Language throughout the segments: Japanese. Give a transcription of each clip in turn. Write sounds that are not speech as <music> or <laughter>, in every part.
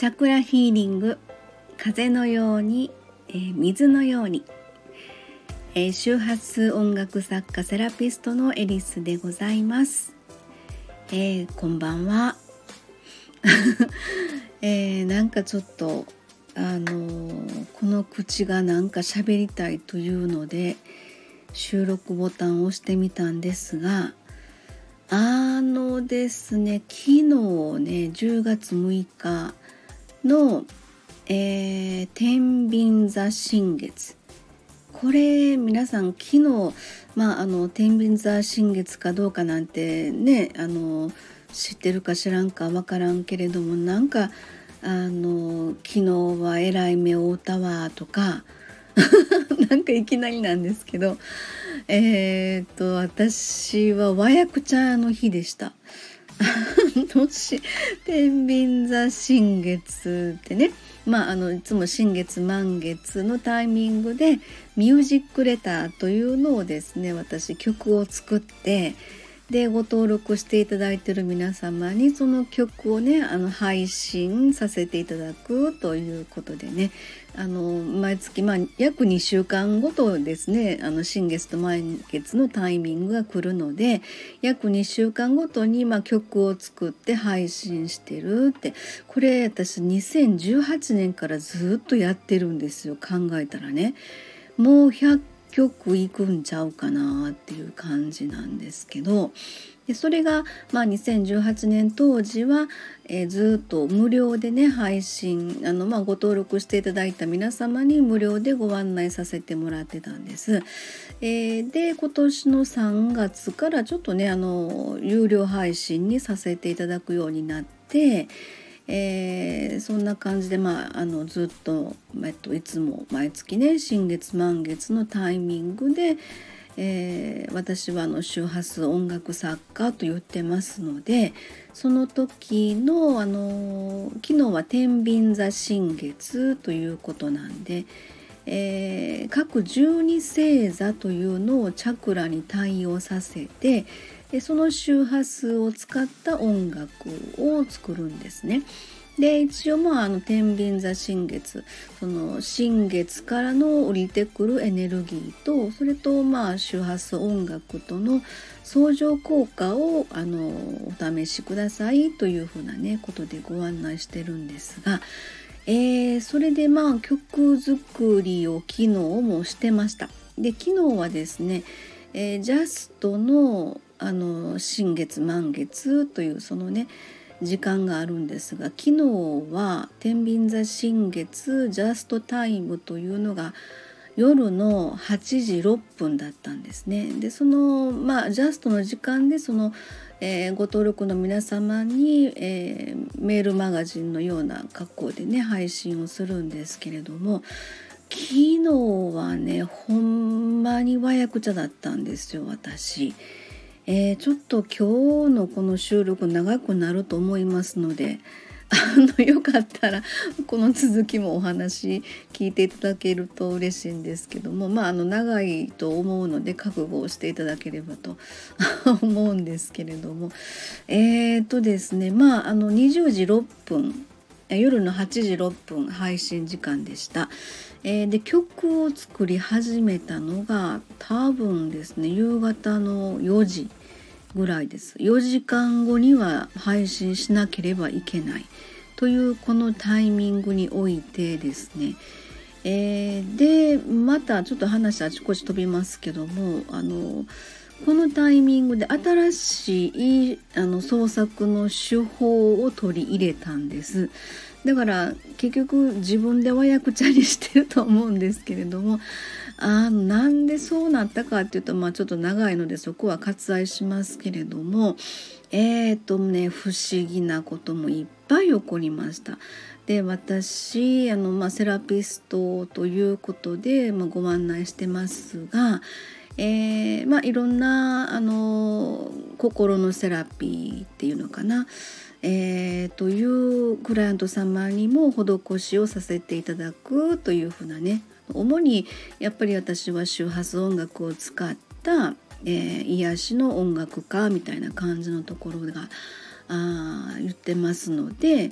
チャクラヒーリング風のように、えー、水のように、えー、周波数音楽作家セラピストのエリスでございます、えー、こんばんは、<laughs> えー、なんかちょっとあのこの口がなんか喋りたいというので収録ボタンを押してみたんですがあのですね昨日ね10月6日の、えー、天秤座新月これ皆さん昨日まああの天秤座新月かどうかなんてねあの知ってるか知らんか分からんけれどもなんかあの昨日はえらい目を負ったわとか <laughs> なんかいきなりなんですけどえー、っと私は和訳茶の日でした。<laughs> 年天秤座新月ってね。まああのいつも新月満月のタイミングでミュージックレターというのをですね私曲を作ってでご登録していただいている皆様にその曲をねあの配信させていただくということでねあの毎月、まあ、約2週間ごとですねあの新月と満月のタイミングが来るので約2週間ごとに、まあ、曲を作って配信してるってこれ私2018年からずっとやってるんですよ考えたらね。もう100曲いくんちゃうかなっていう感じなんですけどでそれが、まあ、2018年当時は、えー、ずっと無料でね配信あの、まあ、ご登録していただいた皆様に無料でご案内させてもらってたんです。えー、で今年の3月からちょっとねあの有料配信にさせていただくようになって。えー、そんな感じで、まあ、あのずっと、えっと、いつも毎月ね新月満月のタイミングで、えー、私はあの周波数音楽作家と言ってますのでその時のあの昨日は天秤座新月ということなんで、えー、各十二星座というのをチャクラに対応させてでその周波数を使った音楽を作るんですね。で一応まああの天秤座新月その新月からの降りてくるエネルギーとそれとまあ周波数音楽との相乗効果をあのお試しくださいというふうなねことでご案内してるんですが、えー、それでまあ曲作りを昨日もしてました。で昨日はですね、えー、ジャストのあの新月満月というそのね時間があるんですが昨日は天秤座新月ジャストタイムというのが夜の8時6分だったんですね。でそのまあジャストの時間でその、えー、ご登録の皆様に、えー、メールマガジンのような格好でね配信をするんですけれども昨日はねほんまに和訳茶だったんですよ私。えー、ちょっと今日のこの収録長くなると思いますので <laughs> あのよかったら <laughs> この続きもお話聞いていただけると嬉しいんですけどもまああの長いと思うので覚悟をしていただければと <laughs> 思うんですけれどもえー、とですねまああの20時6分夜の8時6分配信時間でした。えー、で曲を作り始めたのが多分ですね夕方の4時ぐらいです。4時間後には配信しなければいけない。というこのタイミングにおいてですね。えー、でまたちょっと話あちこち飛びますけどもあのこのタイミングで新しいあの創作の手法を取り入れたんです。だから結局自分で和訳茶にしてると思うんですけれどもあなんでそうなったかっていうと、まあ、ちょっと長いのでそこは割愛しますけれどもえっ、ー、とね不思議なこともいっぱい起こりました。で私あの、まあ、セラピストということで、まあ、ご案内してますが、えーまあ、いろんなあの心のセラピーっていうのかなえー、というクライアント様にも施しをさせていただくというふうなね主にやっぱり私は周波数音楽を使った、えー、癒しの音楽家みたいな感じのところがあ言ってますので、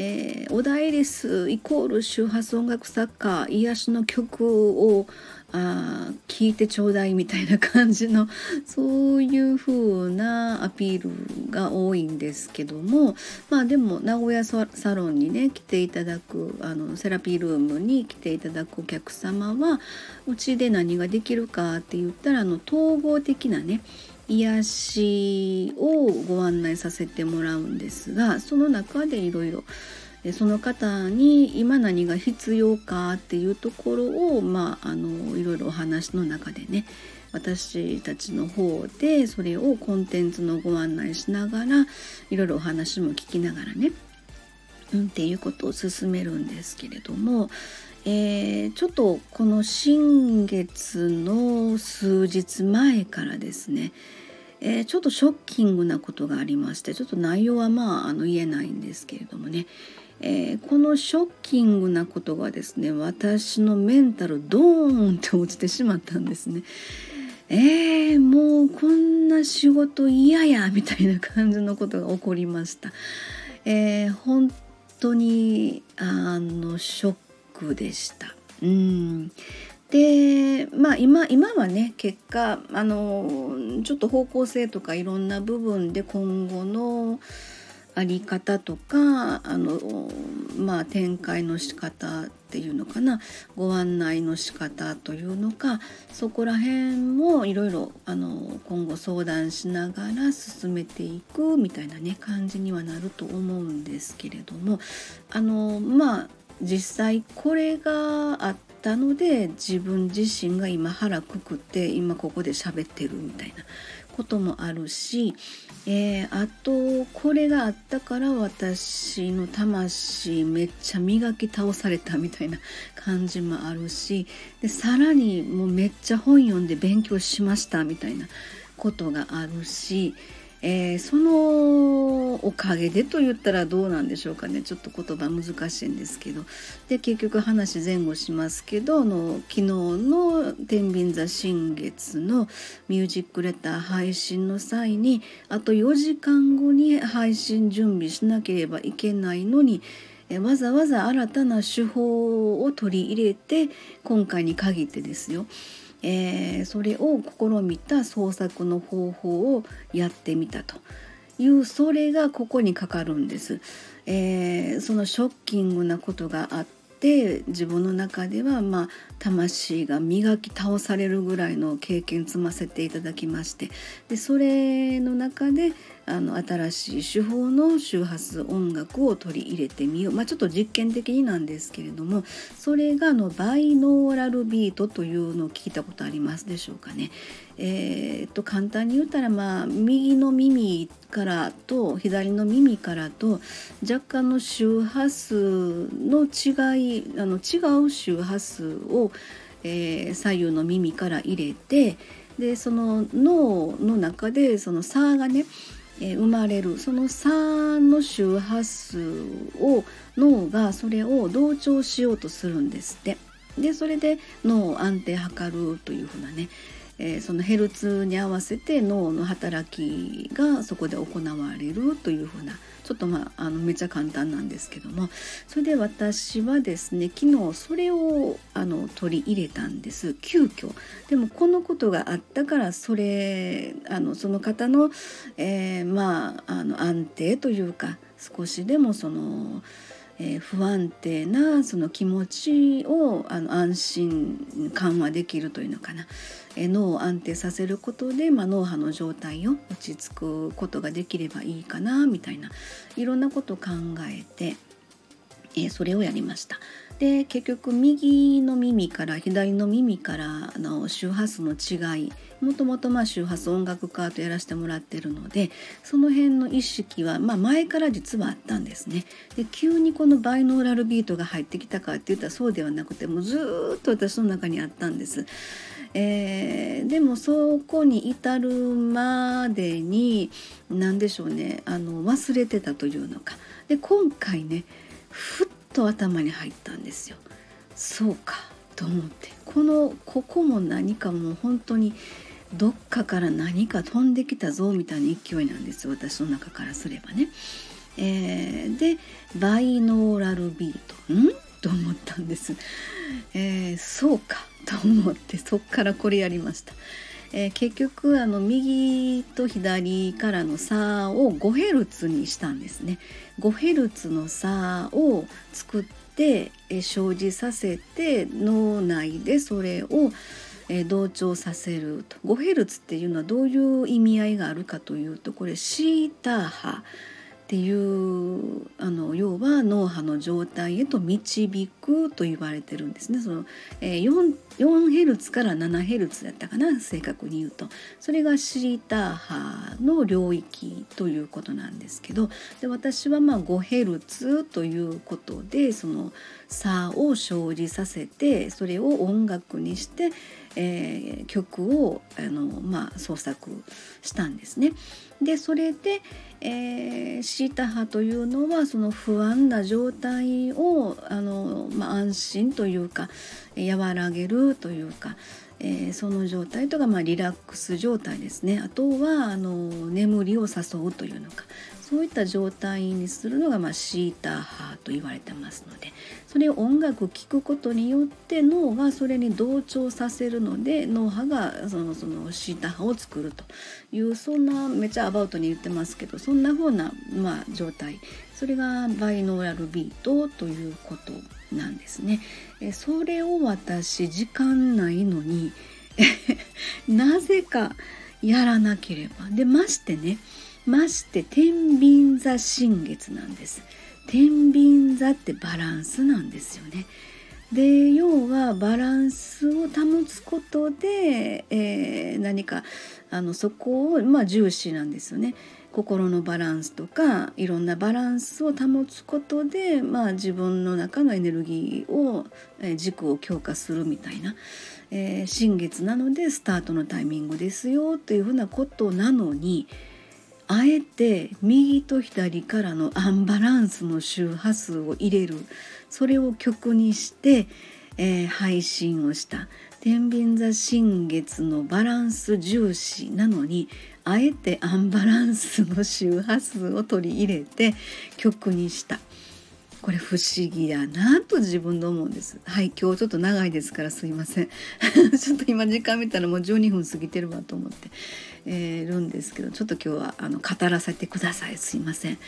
えー、オダエリスイコール周波数音楽作家癒しの曲をあ聞いてちょうだいみたいな感じの <laughs> そういう風なアピールが多いんですけどもまあでも名古屋サロンにね来ていただくあのセラピールームに来ていただくお客様はうちで何ができるかって言ったらあの統合的なね癒しをご案内させてもらうんですがその中でいろいろその方に今何が必要かっていうところをまああのいろいろお話の中でね私たちの方でそれをコンテンツのご案内しながらいろいろお話も聞きながらね、うん、っていうことを進めるんですけれども、えー、ちょっとこの新月の数日前からですねえー、ちょっとショッキングなことがありましてちょっと内容はまああの言えないんですけれどもね、えー、このショッキングなことがですね私のメンタルドーンって落ちてしまったんですね。えー、もうこんな仕事嫌やみたいな感じのことが起こりました。え、本当にあのショックでした。うんでまあ今今はね結果あのちょっと方向性とかいろんな部分で今後のあり方とかあの、まあ、展開の仕方っていうのかなご案内の仕方というのかそこら辺もいろいろあの今後相談しながら進めていくみたいなね感じにはなると思うんですけれどもあのまあ実際これがあったので自分自身が今腹くくって今ここで喋ってるみたいなこともあるし、えー、あとこれがあったから私の魂めっちゃ磨き倒されたみたいな感じもあるしでさらにもうめっちゃ本読んで勉強しましたみたいなことがあるしえー、そのおかげでと言ったらどうなんでしょうかね。ちょっと言葉難しいんですけど。で結局話前後しますけどの昨日の「天秤座新月」のミュージックレター配信の際にあと4時間後に配信準備しなければいけないのにわざわざ新たな手法を取り入れて今回に限ってですよ。えー、それを試みた創作の方法をやってみたというそれがここにかかるんです。えー、そのショッキングなことがあって自分の中ではまあ魂が磨き倒されるぐらいの経験積ませていただきましてでそれの中であの新しい手法の周波数音楽を取り入れてみよう、まあ、ちょっと実験的になんですけれどもそれがのバイノーラルビートというのを聞いたことありますでしょうかね。えー、っと簡単に言ったらまあ右の耳からと左の耳からと若干の周波数の違いあの違う周波数を、えー、左右の耳から入れてでその脳の中でその差がねえ生まれるその3の周波数を脳がそれを同調しようとするんですって。でそれで脳を安定図るというふうなね、えー、そのヘルツに合わせて脳の働きがそこで行われるというふうなちょっとまああのめちゃ簡単なんですけどもそれで私はですね昨日それをあの取り入れたんです。急遽。でもこのことがあったからそれあのその方の、えー、まああの安定というか少しでもそのえー、不安定なその気持ちをあの安心緩和できるというのかな、えー、脳を安定させることで、まあ、脳波の状態を落ち着くことができればいいかなみたいないろんなことを考えて、えー、それをやりました。で結局右の耳から左の耳からの周波数の違いもともとまあ周波数音楽家とやらせてもらってるのでその辺の意識はまあ前から実はあったんですね。で急にこのバイノーラルビートが入ってきたかって言ったらそうではなくてもうずっと私の中にあったんです。えー、でもそこに至るまでに何でしょうねあの忘れてたというのかで今回ねふっと頭に入ったんですよ。そうかと思ってこのここも何かもう本当にどっかから何か飛んできたぞみたいな勢いなんです私の中からすればね。えー、でバイノーラルビートん？と思ったんです、えー、そうかと思ってそっからこれやりました。えー、結局あの右と左からの差を 5Hz にしたんですね。5Hz の差を作って、えー、生じさせて脳内でそれを、えー、同調させると。5ヘルツっていうのはどういう意味合いがあるかというとこれシーター波。っていうあの要は脳波の状態へと導くと言われてるんですね。その、えー、4, 4ヘルツから7ヘルツだったかな正確に言うとそれがシータ波の領域ということなんですけどで私はまあ5ヘルツということでその差を生じさせてそれを音楽にして、えー、曲をあの、まあ、創作したんですね。でそれで、えー、シータ波というのはその不安な状態をあの、まあ、安心というか和らげるというか、えー、その状態とか、まあ、リラックス状態ですねあとはあの眠りを誘うというのかそういった状態にするのが、まあ、シータ波と言われてますのでそれを音楽聴くことによって脳がそれに同調させるので脳波がそのそのシータ波を作るというそんなめっちゃアバウトに言ってますけどそんな風な、まあ、状態それがバイノーラルビートということなんですね。えそれを私時間ないのに <laughs> なぜかやらなければでましてねまして天秤座新月なんです天秤座ってバランスなんですよねで要はバランスを保つことで、えー、何かあのそこを、まあ、重視なんですよね。心のバランスとかいろんなバランスを保つことで、まあ、自分の中のエネルギーを、えー、軸を強化するみたいな、えー、新月なのでスタートのタイミングですよというふうなことなのにあえて右と左からのアンバランスの周波数を入れる。それを曲にして、えー、配信をした。天秤座新月のバランス重視なのにあえてアンバランスの周波数を取り入れて曲にした。これ不思議やなと自分で思うんですはい今日ちょっと長いですからすいません <laughs> ちょっと今時間見たらもう12分過ぎてるわと思ってえー、るんですけどちょっと今日はあの語らせてくださいすいません。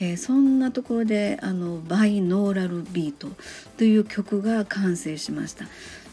えー、そんなところであのバイノーラルビートという曲が完成しました。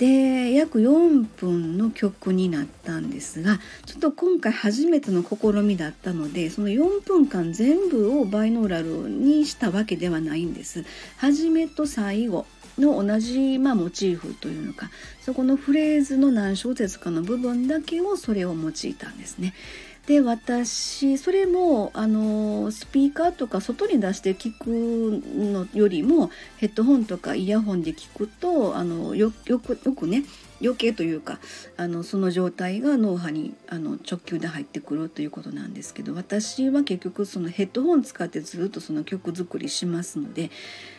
で約4分の曲になったんですがちょっと今回初めての試みだったのでその4分間全部をバイノーラルにしたわけではないんです。初めと最後の同じ、まあ、モチーフというのかそこのフレーズの何小節かの部分だけをそれを用いたんですね。で私それもあのスピーカーとか外に出して聞くのよりもヘッドホンとかイヤホンで聞くとあのよくよくね余計というかあのその状態が脳波にあの直球で入ってくるということなんですけど私は結局そのヘッドホン使ってずっとその曲作りしますので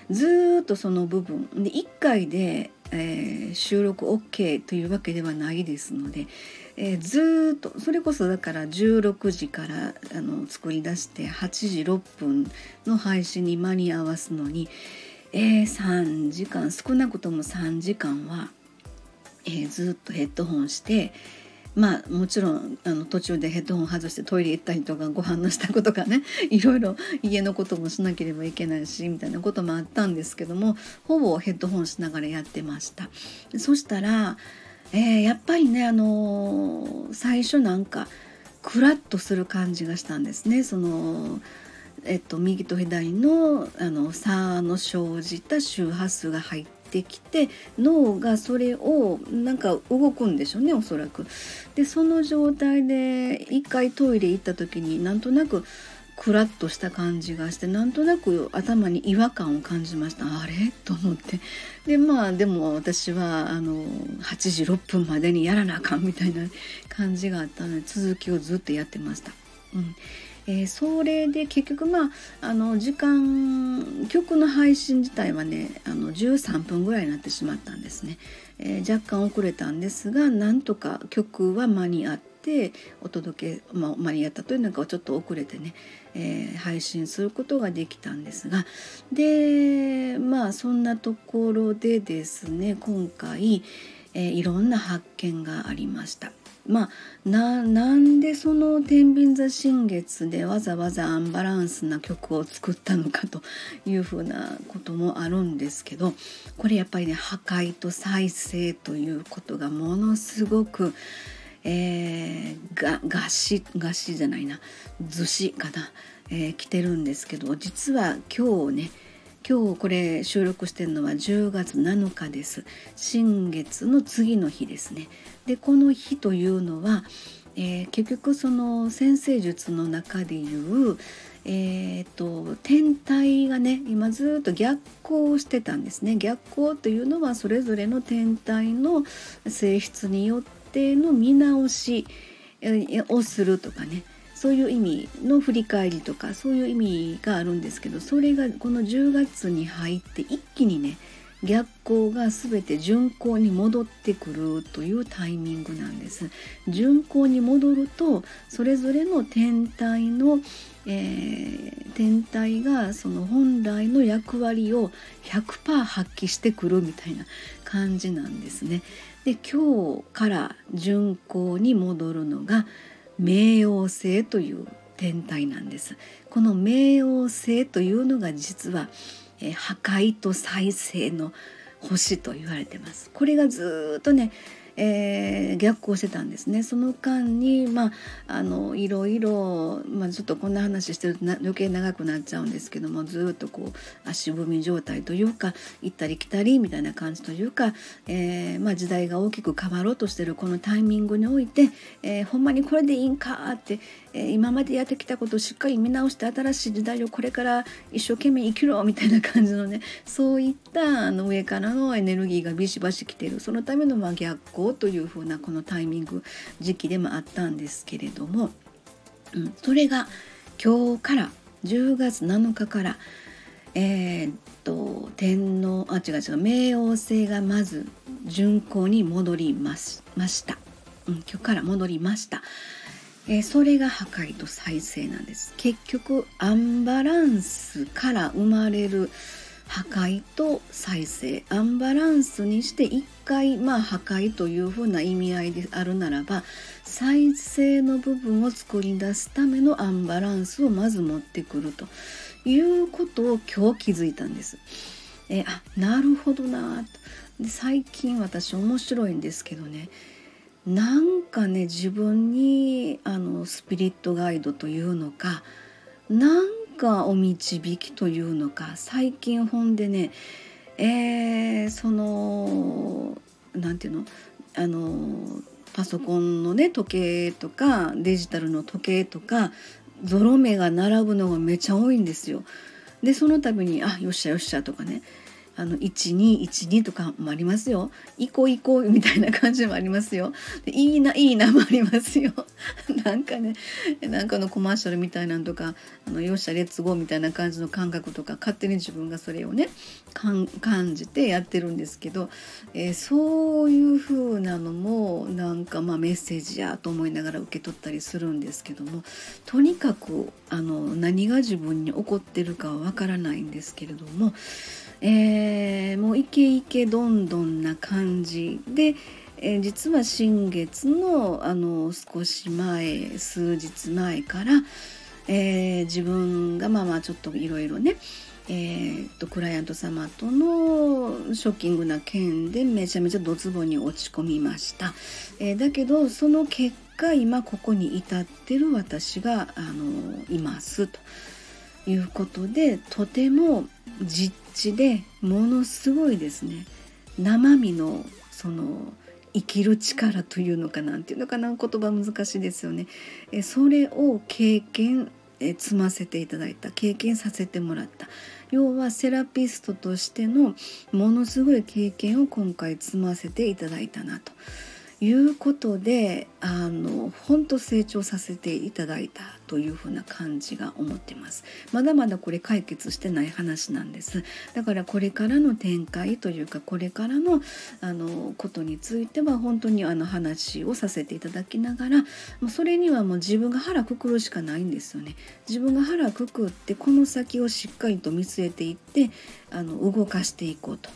ずっとその部分で1回で、えー、収録 OK というわけではないですので、えー、ずっとそれこそだから16時からあの作り出して8時6分の配信に間に合わすのに、えー、3時間少なくとも3時間はえー、ずっとヘッドホンしてまあもちろんあの途中でヘッドホン外してトイレ行ったりとかご飯の支度とかね <laughs> いろいろ家のこともしなければいけないしみたいなこともあったんですけどもほぼヘッドホンしながらやってました。そしたら、えー、やっぱりねあのー、最初なんかクラッとする感じがしたんですね。そのえっと、右と左のあの差の生じた周波数が入ってきて脳がそれをなんか動くんでしょうねおそらく。でその状態で一回トイレ行った時になんとなくクラッとした感じがしてなんとなく頭に違和感を感じました。あれ？と思って。でまあでも私はあの8時6分までにやらなあかんみたいな感じがあったので続きをずっとやってました。うん。えー、それで結局まああの時間曲の配信自体はねあの13分ぐらいになってしまったんですね、えー、若干遅れたんですがなんとか曲は間に合ってお届け、まあ、マリアタというのかちょっと遅れてね、えー、配信することができたんですがでまあそんなところでですね今回、えー、いろんな発見がありました。まあなんでその「天秤座新月」でわざわざアンバランスな曲を作ったのかというふうなこともあるんですけどこれやっぱりね破壊と再生ということがものすごく、えー、が餓死餓死じゃないな。図子かな、えー、来てるんですけど実は今日ね今日これ収録してるのは10月7日です。新月の次の日ですね。でこの日というのは、えー、結局その先生術の中でいうえーと、天体がね今ずっと逆行してたんですね。逆行というのはそれぞれの天体の性質によって定の見直しをするとかねそういう意味の振り返りとかそういう意味があるんですけどそれがこの10月に入って一気にね逆行が全て順行に戻ってくるというタイミングなんです。順行に戻るとそれぞれの天体の、えー、天体がその本来の役割を100%発揮してくるみたいな感じなんですね。で今日から巡行に戻るのが冥王星という天体なんです。この冥王星というのが実は、え破壊と再生の星と言われてます。これがずっとねえー、逆行してたんですね。その間にまああのいろいろ、まあ、ちょっとこんな話してると余計長くなっちゃうんですけどもずっとこう足踏み状態というか行ったり来たりみたいな感じというか、えー、まあ、時代が大きく変わろうとしてるこのタイミングにおいて、えー、ほんまにこれでいいんかって、今までやってきたことをしっかり見直して新しい時代をこれから一生懸命生きろみたいな感じのね <laughs> そういったあの上からのエネルギーがビシバシ来てる。そのためのま逆行というふうなこのタイミング時期でもあったんですけれども、うん、それが今日から10月7日からえー、っと天皇あ違う違う冥王星がまず巡行に戻りましました、うん、今日から戻りました。え、それが破壊と再生なんです。結局アンバランスから生まれる破壊と再生。アンバランスにして一回まあ破壊というふうな意味合いであるならば再生の部分を作り出すためのアンバランスをまず持ってくるということを今日気づいたんです。えあなるほどなと。最近私面白いんですけどね。なんかね自分にあのスピリットガイドというのかなんかお導きというのか最近本でねえー、その何て言うのあのパソコンのね時計とかデジタルの時計とかゾロ目が並ぶのがめちゃ多いんですよ。でその度に「あよっしゃよっしゃ」とかねあの1212とかもありますよ。行こう行こうみたいな感じもありますよ。いいないいなもありますよ。<laughs> なんかねなんかのコマーシャルみたいなんとかあのよっしゃレッツゴーみたいな感じの感覚とか勝手に自分がそれをね感じてやってるんですけど、えー、そういう風なのもなんかまあメッセージやと思いながら受け取ったりするんですけどもとにかくあの何が自分に起こってるかはわからないんですけれどもえー、もうイケイケどんどんな感じで、えー、実は新月のあの少し前数日前から、えー、自分がまあまあちょっといろいろねえーと、クライアント様とのショッキングな件でめちゃめちゃドツボに落ち込みました、えー、だけどその結果今ここに至ってる私があのいますということでとても実地でものすごいですね。生身のその生きる力というのかなんていうのかな言葉難しいですよね。えそれを経験え積ませていただいた。経験させてもらった。要はセラピストとしてのものすごい経験を今回積ませていただいたなと。いうことであの本当成長させていただいたというふうな感じが思ってます。まだまだこれ解決してない話なんです。だからこれからの展開というかこれからのあのことについては本当にあの話をさせていただきながらもうそれにはもう自分が腹くくるしかないんですよね。自分が腹くくってこの先をしっかりと見据えていってあの動かしていこうと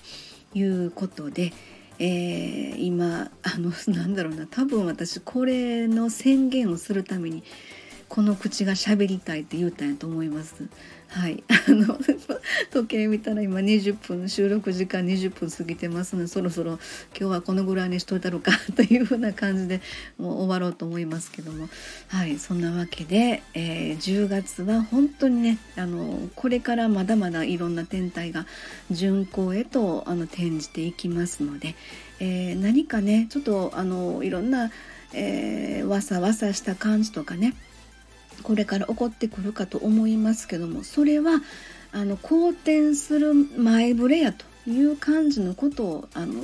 いうことでえー、今あの <laughs> なんだろうな多分私これの宣言をするためにこの口が喋りたいって言うたんやと思います。はい、<laughs> あの <laughs> 時計見たら今20分収録時間20分過ぎてますのでそろそろ今日はこのぐらいにしといたろうかというふうな感じでもう終わろうと思いますけども。はい。そんなわけで、えー、10月は本当にねあのこれからまだまだいろんな天体が巡行へとあの転じていきますので、えー、何かねちょっとあのいろんな、えー、わさわさした感じとかねこれから起こってくるかと思いますけどもそれはあの好転する前触れやという感じのことをあの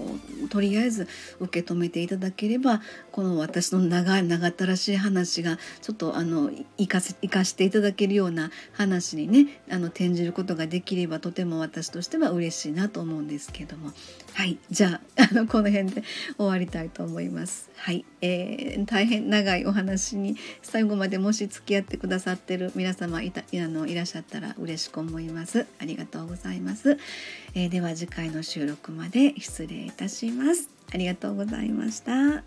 とりあえず受け止めていただければこの私の長い長ったらしい話がちょっとあの生かせ生かしていただけるような話にねあの転じることができればとても私としては嬉しいなと思うんですけども。はい、じゃあ <laughs> あのこの辺で終わりたいと思います。はい、えー、大変長いお話に最後までもし付き合ってくださってる皆様いたあのいらっしゃったら嬉しく思います。ありがとうございます。えー、では次回の収録まで失礼いたします。ありがとうございました。